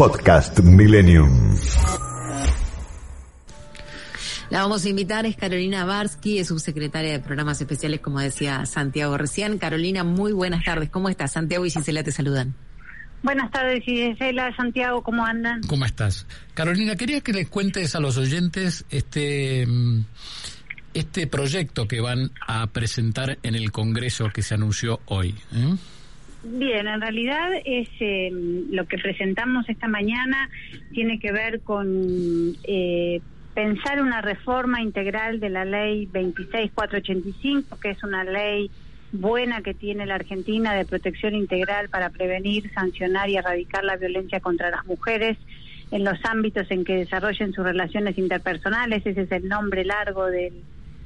Podcast Millennium. La vamos a invitar, es Carolina Barsky, es subsecretaria de Programas Especiales, como decía Santiago recién. Carolina, muy buenas tardes. ¿Cómo estás? Santiago y Gisela te saludan. Buenas tardes, Gisela, Santiago, ¿cómo andan? ¿Cómo estás? Carolina, quería que les cuentes a los oyentes este, mm, este proyecto que van a presentar en el Congreso que se anunció hoy. ¿eh? Bien, en realidad es eh, lo que presentamos esta mañana tiene que ver con eh, pensar una reforma integral de la ley 26485, que es una ley buena que tiene la Argentina de protección integral para prevenir, sancionar y erradicar la violencia contra las mujeres en los ámbitos en que desarrollen sus relaciones interpersonales. Ese es el nombre largo del,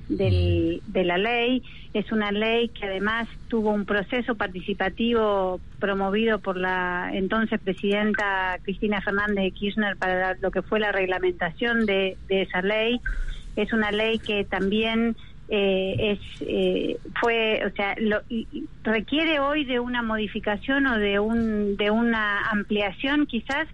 del, de la ley. Es una ley que además tuvo un proceso participativo promovido por la entonces presidenta Cristina Fernández de Kirchner para lo que fue la reglamentación de, de esa ley. Es una ley que también eh, es eh, fue o sea lo, requiere hoy de una modificación o de un de una ampliación quizás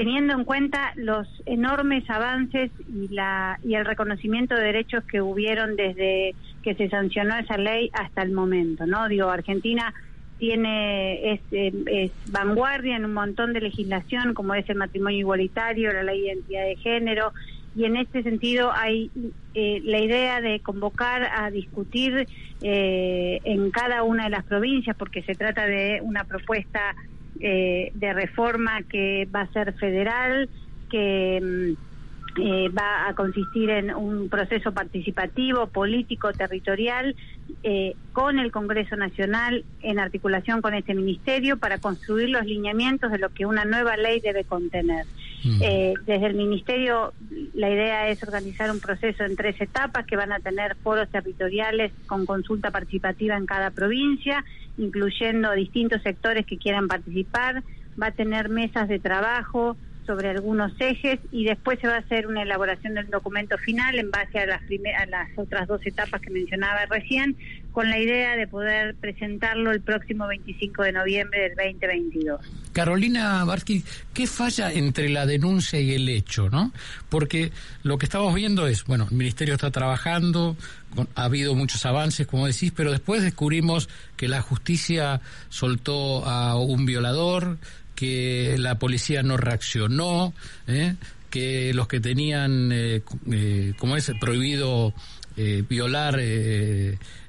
teniendo en cuenta los enormes avances y la y el reconocimiento de derechos que hubieron desde que se sancionó esa ley hasta el momento no digo Argentina tiene es, eh, es, vanguardia en un montón de legislación como es el matrimonio igualitario la ley de identidad de género y en este sentido hay eh, la idea de convocar a discutir eh, en cada una de las provincias, porque se trata de una propuesta eh, de reforma que va a ser federal, que mm, eh, va a consistir en un proceso participativo, político, territorial, eh, con el Congreso Nacional en articulación con este ministerio para construir los lineamientos de lo que una nueva ley debe contener. Eh, desde el Ministerio la idea es organizar un proceso en tres etapas que van a tener foros territoriales con consulta participativa en cada provincia, incluyendo distintos sectores que quieran participar, va a tener mesas de trabajo sobre algunos ejes y después se va a hacer una elaboración del documento final en base a las, a las otras dos etapas que mencionaba recién, con la idea de poder presentarlo el próximo 25 de noviembre del 2022. Carolina Barsky, ¿qué falla entre la denuncia y el hecho? ¿no? Porque lo que estamos viendo es, bueno, el Ministerio está trabajando, ha habido muchos avances, como decís, pero después descubrimos que la justicia soltó a un violador, que la policía no reaccionó, ¿eh? que los que tenían, eh, eh, como es, prohibido eh, violar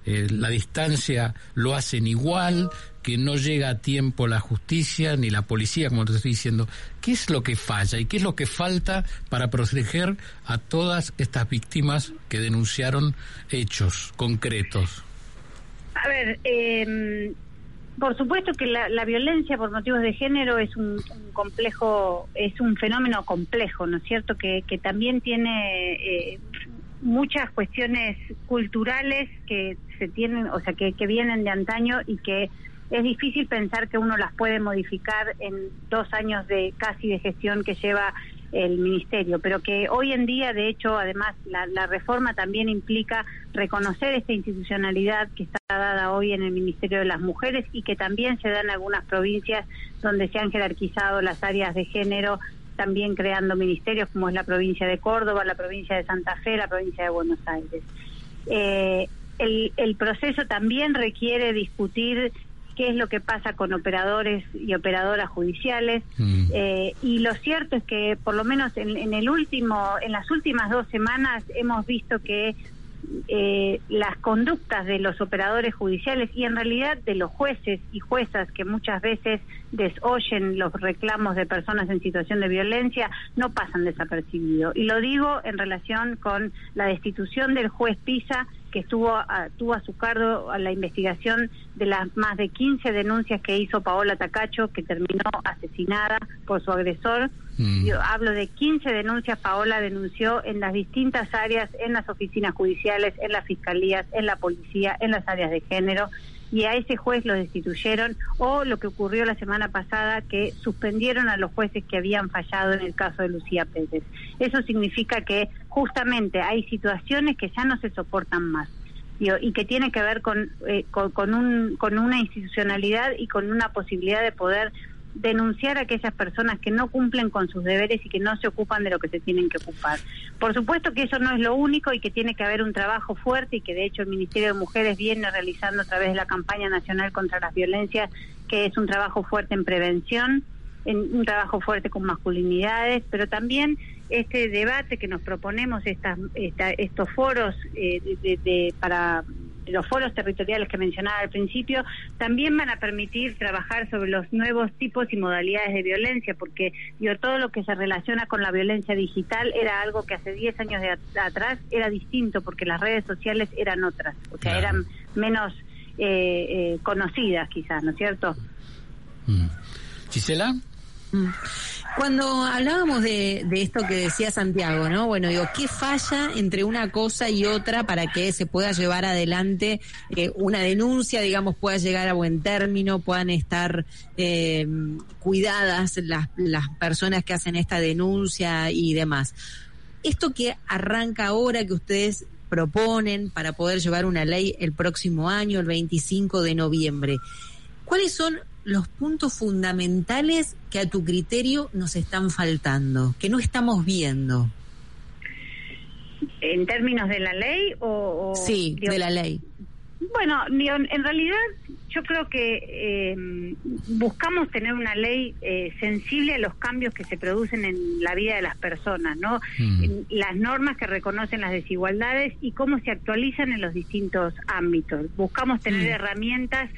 la distancia lo hacen igual, que no llega a tiempo la justicia ni la policía, como te estoy diciendo. ¿Qué es lo que falla y qué es lo que falta para proteger a todas estas víctimas que denunciaron hechos concretos? A ver, eh, por supuesto que la, violencia por motivos de género es un, un, complejo, es un fenómeno complejo, ¿no es cierto? Que, que también tiene eh, muchas cuestiones culturales que se tienen, o sea, que, que vienen de antaño y que es difícil pensar que uno las puede modificar en dos años de casi de gestión que lleva el ministerio, pero que hoy en día, de hecho, además, la, la, reforma también implica reconocer esta institucionalidad que está dada hoy en el Ministerio de las Mujeres y que también se da en algunas provincias donde se han jerarquizado las áreas de género, también creando ministerios como es la provincia de Córdoba, la provincia de Santa Fe, la provincia de Buenos Aires. Eh, el, el proceso también requiere discutir qué es lo que pasa con operadores y operadoras judiciales mm. eh, y lo cierto es que por lo menos en, en, el último en las últimas dos semanas hemos visto que eh, las conductas de los operadores judiciales y en realidad de los jueces y juezas que muchas veces desoyen los reclamos de personas en situación de violencia no pasan desapercibidos. Y lo digo en relación con la destitución del juez Pisa que estuvo a, tuvo a su cargo a la investigación de las más de 15 denuncias que hizo Paola Tacacho, que terminó asesinada por su agresor. Mm. Yo hablo de 15 denuncias, Paola denunció en las distintas áreas, en las oficinas judiciales, en las fiscalías, en la policía, en las áreas de género y a ese juez lo destituyeron o lo que ocurrió la semana pasada que suspendieron a los jueces que habían fallado en el caso de Lucía Pérez. Eso significa que justamente hay situaciones que ya no se soportan más y que tiene que ver con, eh, con, con, un, con una institucionalidad y con una posibilidad de poder denunciar a aquellas personas que no cumplen con sus deberes y que no se ocupan de lo que se tienen que ocupar. Por supuesto que eso no es lo único y que tiene que haber un trabajo fuerte y que de hecho el Ministerio de Mujeres viene realizando a través de la campaña nacional contra las violencias, que es un trabajo fuerte en prevención, en un trabajo fuerte con masculinidades, pero también este debate que nos proponemos, estas, estos foros eh, de, para los foros territoriales que mencionaba al principio, también van a permitir trabajar sobre los nuevos tipos y modalidades de violencia, porque todo lo que se relaciona con la violencia digital era algo que hace 10 años de atrás era distinto, porque las redes sociales eran otras, o sea, eran menos eh, eh, conocidas quizás, ¿no es cierto? Mm. Gisela. Mm. Cuando hablábamos de, esto que decía Santiago, ¿no? Bueno, digo, ¿qué falla entre una cosa y otra para que se pueda llevar adelante eh, una denuncia, digamos, pueda llegar a buen término, puedan estar eh, cuidadas las, las personas que hacen esta denuncia y demás? Esto que arranca ahora, que ustedes proponen para poder llevar una ley el próximo año, el 25 de noviembre, ¿cuáles son los puntos fundamentales que a tu criterio nos están faltando, que no estamos viendo? ¿En términos de la ley o...? sí, de la ley. Bueno, en realidad yo creo que eh, buscamos tener una ley eh, sensible a los cambios que se producen en la vida de las personas, ¿no? Mm. Las normas que reconocen las desigualdades y cómo se actualizan en los distintos ámbitos. Buscamos tener mm. herramientas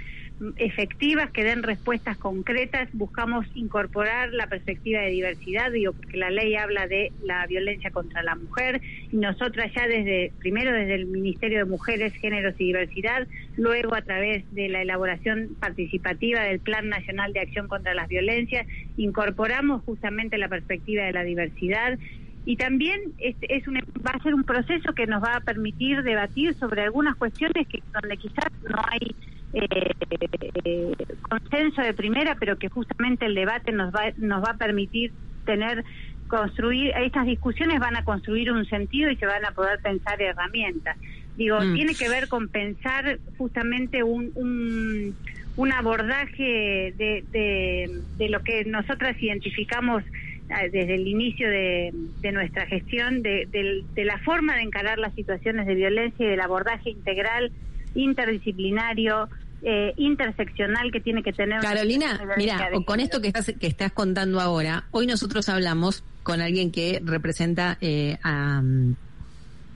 efectivas que den respuestas concretas. Buscamos incorporar la perspectiva de diversidad, digo, porque la ley habla de la violencia contra la mujer y nosotras ya desde, primero desde el Ministerio de Mujeres, Géneros y Diversidad, luego a través de la elaboración participativa del Plan Nacional de Acción contra las Violencias, incorporamos justamente la perspectiva de la diversidad y también es, es un, va a ser un proceso que nos va a permitir debatir sobre algunas cuestiones que donde quizás no hay eh, consenso de primera, pero que justamente el debate nos va, nos va a permitir tener, construir, estas discusiones van a construir un sentido y se van a poder pensar herramientas. Digo, mm. tiene que ver con pensar justamente un, un, un abordaje de, de, de lo que nosotras identificamos eh, desde el inicio de, de nuestra gestión, de, de, la forma de encarar las situaciones de violencia y del abordaje integral, interdisciplinario, eh, interseccional que tiene que tener. Carolina, mira, con esto que estás, que estás contando ahora, hoy nosotros hablamos con alguien que representa eh, a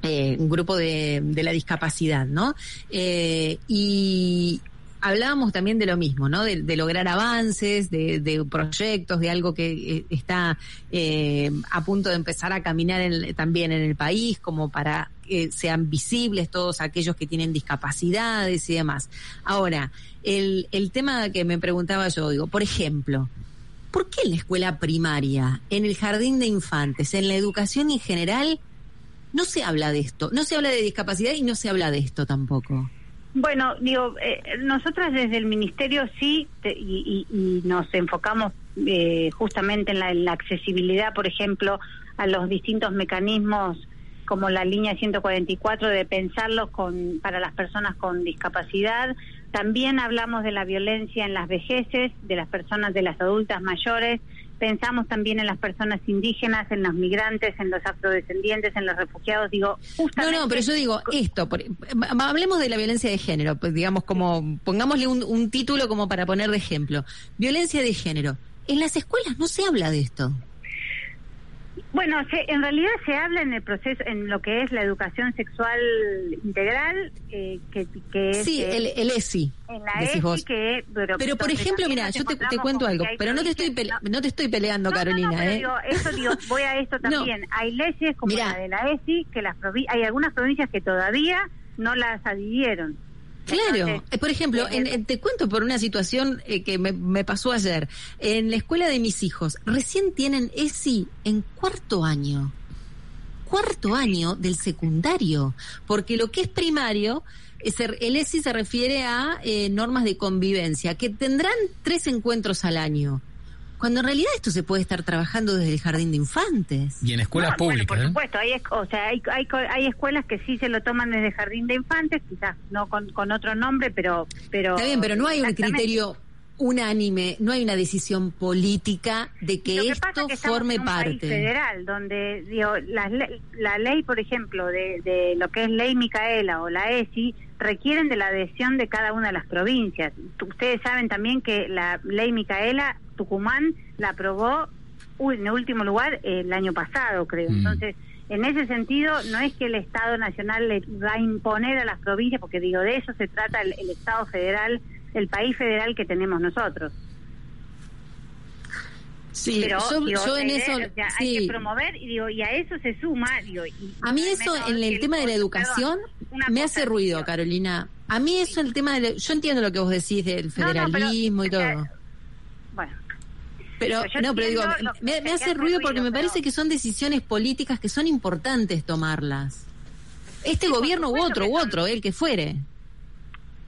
eh, un grupo de, de, la discapacidad, ¿no? y hablábamos también de lo mismo, ¿no? De, lograr avances, de, proyectos, de algo que eh, está eh, a punto de empezar a caminar también en el país, como para que sean visibles todos aquellos que tienen discapacidades y demás. Ahora, el, el tema que me preguntaba yo, digo, por ejemplo, ¿por qué en la escuela primaria, en el jardín de infantes, en la educación en general, no se habla de esto? No se habla de discapacidad y no se habla de esto tampoco. Bueno, digo, eh, nosotras desde el Ministerio sí y, nos enfocamos eh, justamente en la, accesibilidad, por ejemplo, a los distintos mecanismos como la línea 144 de pensarlos con, para las personas con discapacidad. También hablamos de la violencia en las vejeces, de las personas, de las adultas mayores, pensamos también en las personas indígenas, en los migrantes, en los afrodescendientes, en los refugiados, digo, justamente... No, no, pero yo digo esto, hablemos de la violencia de género, pues digamos como, pongámosle un, un título como para poner de ejemplo, violencia de género. En las escuelas no se habla de esto. Bueno, en realidad se habla en el proceso, en lo que es la educación sexual integral, eh, que, que es... Sí, el, el ESI. En la ESI, que... Pero, por ejemplo, mira, yo te, cuento algo, pero no te estoy no, te estoy peleando, Carolina. No, ¿eh? digo, eso digo, voy a esto también. Hay leyes como la de la ESI, que las hay algunas provincias que todavía no las adhirieron. Claro, eh, por ejemplo, en, te cuento por una situación eh, que me, pasó ayer. En la escuela de mis hijos, recién tienen ESI en cuarto año. Cuarto año del secundario, porque lo que es primario, el ESI se refiere a eh, normas de convivencia, que tendrán tres encuentros al año. Cuando en realidad esto se puede estar trabajando desde el jardín de infantes. Y en escuelas públicas. por ¿eh? supuesto, hay, o sea, hay, hay, hay, escuelas que sí se lo toman desde el jardín de infantes, quizás no con, con otro nombre, pero, pero... Está bien, pero no hay un criterio unánime, no hay una decisión política de que esto forme en un parte. País federal, donde digo, la, la ley, por ejemplo, de, de lo que es ley Micaela o la ESI, requieren de la adhesión de cada una de las provincias. Ustedes saben también que la ley Micaela, Tucumán, la aprobó en último lugar el año pasado, creo. Mm. Entonces, en ese sentido, no es que el Estado Nacional le va a imponer a las provincias, porque digo, de eso se trata el, Estado federal, el país federal que tenemos nosotros. Sí, pero yo, en eso hay que promover y digo y a eso se suma digo a mí eso en el tema de la educación me hace ruido Carolina. A mí eso el tema de yo entiendo lo que vos decís del federalismo y todo. bueno. Pero, no, pero digo, me, hace ruido porque me parece que son decisiones políticas que son importantes tomarlas. Este gobierno u otro, u otro, el que fuere.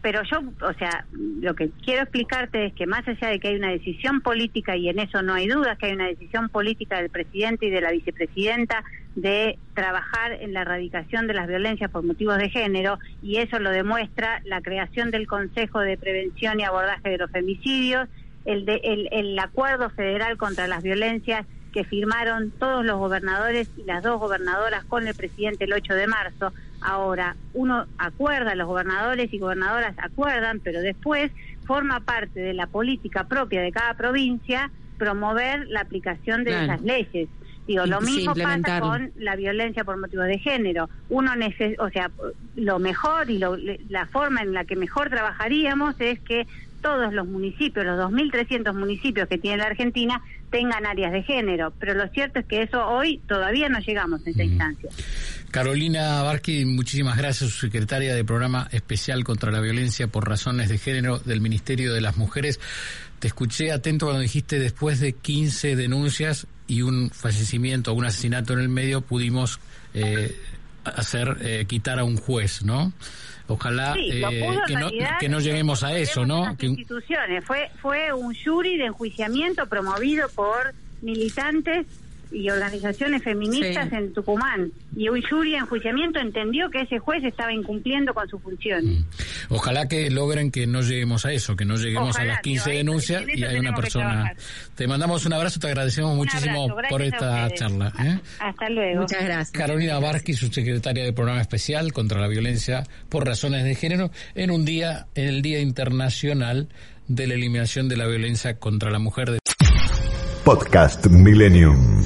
Pero yo, o sea, lo que quiero explicarte es que más allá de que hay una decisión política, y en eso no hay dudas, que hay una decisión política del presidente y de la vicepresidenta de trabajar en la erradicación de las violencias por motivos de género, y eso lo demuestra la creación del Consejo de Prevención y Abordaje de los Femicidios, el, de, el, acuerdo federal contra las violencias que firmaron todos los gobernadores y las dos gobernadoras con el presidente el 8 de marzo. Ahora, uno acuerda, los gobernadores y gobernadoras acuerdan, pero después forma parte de la política propia de cada provincia promover la aplicación de esas leyes. Digo, lo mismo pasa con la violencia por motivos de género. Uno o sea, lo mejor y lo, la forma en la que mejor trabajaríamos es que todos los municipios, los 2.300 municipios que tiene la Argentina, tengan áreas de género. Pero lo cierto es que eso hoy todavía no llegamos a esa instancia. Carolina Barqui, muchísimas gracias, secretaria de Programa Especial contra la Violencia por Razones de Género del Ministerio de las Mujeres. Te escuché atento cuando dijiste después de 15 denuncias y un fallecimiento o un asesinato en el medio, pudimos eh, hacer eh, quitar a un juez, ¿no? Ojalá eh, que, no, que, no, lleguemos a eso, ¿no? Que... Instituciones. Fue, fue un jury de enjuiciamiento promovido por militantes y organizaciones feministas en Tucumán. Y un jury de enjuiciamiento entendió que ese juez estaba incumpliendo con su función. Mm. Ojalá que logren que no lleguemos a eso, que no lleguemos a las 15 denuncias y hay una persona. Te mandamos un abrazo, te agradecemos muchísimo por esta charla. ¿eh? Hasta luego. Muchas gracias. Carolina Barqui, subsecretaria del Programa Especial contra la Violencia por Razones de Género, en un día, en el Día Internacional de la Eliminación de la Violencia contra la Mujer. Podcast Millennium.